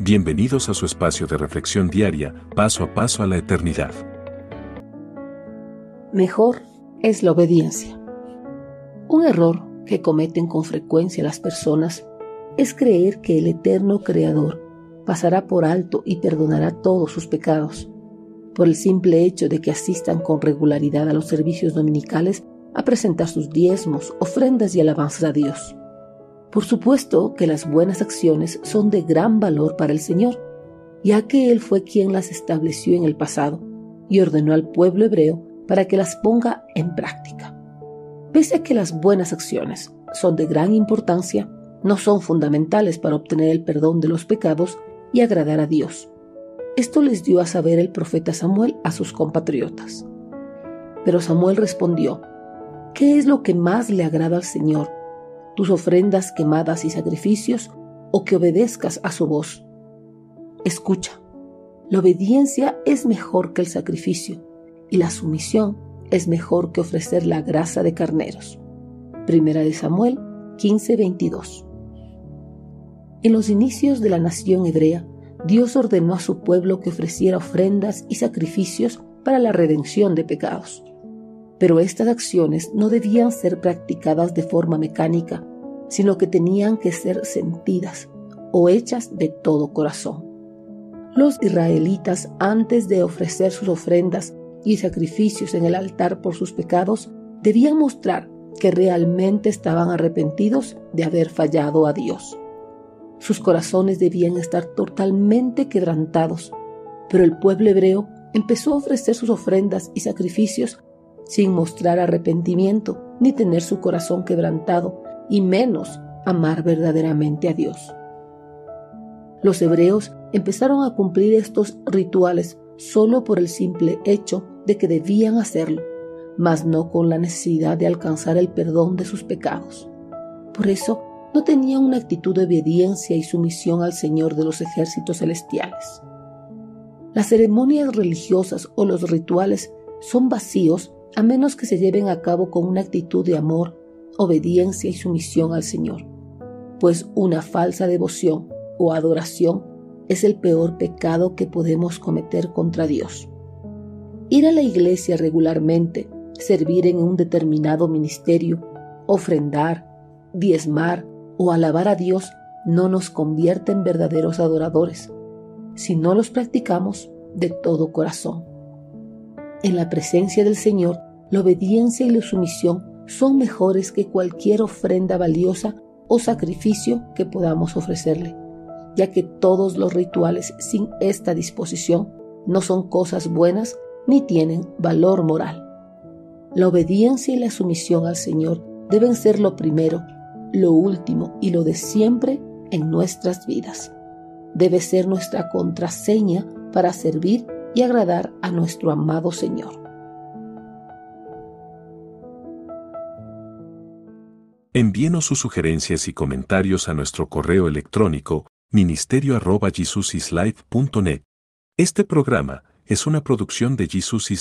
Bienvenidos a su espacio de reflexión diaria, paso a paso a la eternidad. Mejor es la obediencia. Un error que cometen con frecuencia las personas es creer que el eterno Creador pasará por alto y perdonará todos sus pecados, por el simple hecho de que asistan con regularidad a los servicios dominicales a presentar sus diezmos, ofrendas y alabanzas a Dios. Por supuesto que las buenas acciones son de gran valor para el Señor, ya que Él fue quien las estableció en el pasado y ordenó al pueblo hebreo para que las ponga en práctica. Pese a que las buenas acciones son de gran importancia, no son fundamentales para obtener el perdón de los pecados y agradar a Dios. Esto les dio a saber el profeta Samuel a sus compatriotas. Pero Samuel respondió, ¿qué es lo que más le agrada al Señor? Tus ofrendas quemadas y sacrificios, o que obedezcas a su voz. Escucha, la obediencia es mejor que el sacrificio, y la sumisión es mejor que ofrecer la grasa de carneros. Primera de Samuel 15:22. En los inicios de la nación hebrea, Dios ordenó a su pueblo que ofreciera ofrendas y sacrificios para la redención de pecados. Pero estas acciones no debían ser practicadas de forma mecánica, sino que tenían que ser sentidas o hechas de todo corazón. Los israelitas, antes de ofrecer sus ofrendas y sacrificios en el altar por sus pecados, debían mostrar que realmente estaban arrepentidos de haber fallado a Dios. Sus corazones debían estar totalmente quebrantados, pero el pueblo hebreo empezó a ofrecer sus ofrendas y sacrificios sin mostrar arrepentimiento ni tener su corazón quebrantado, y menos amar verdaderamente a Dios. Los hebreos empezaron a cumplir estos rituales solo por el simple hecho de que debían hacerlo, mas no con la necesidad de alcanzar el perdón de sus pecados. Por eso no tenían una actitud de obediencia y sumisión al Señor de los ejércitos celestiales. Las ceremonias religiosas o los rituales son vacíos a menos que se lleven a cabo con una actitud de amor, obediencia y sumisión al Señor, pues una falsa devoción o adoración es el peor pecado que podemos cometer contra Dios. Ir a la iglesia regularmente, servir en un determinado ministerio, ofrendar, diezmar o alabar a Dios no nos convierte en verdaderos adoradores, si no los practicamos de todo corazón. En la presencia del Señor, la obediencia y la sumisión son mejores que cualquier ofrenda valiosa o sacrificio que podamos ofrecerle, ya que todos los rituales sin esta disposición no son cosas buenas ni tienen valor moral. La obediencia y la sumisión al Señor deben ser lo primero, lo último y lo de siempre en nuestras vidas. Debe ser nuestra contraseña para servir y agradar a nuestro amado Señor. Envíenos sus sugerencias y comentarios a nuestro correo electrónico ministerio.jesusislife.net. Este programa es una producción de Jesus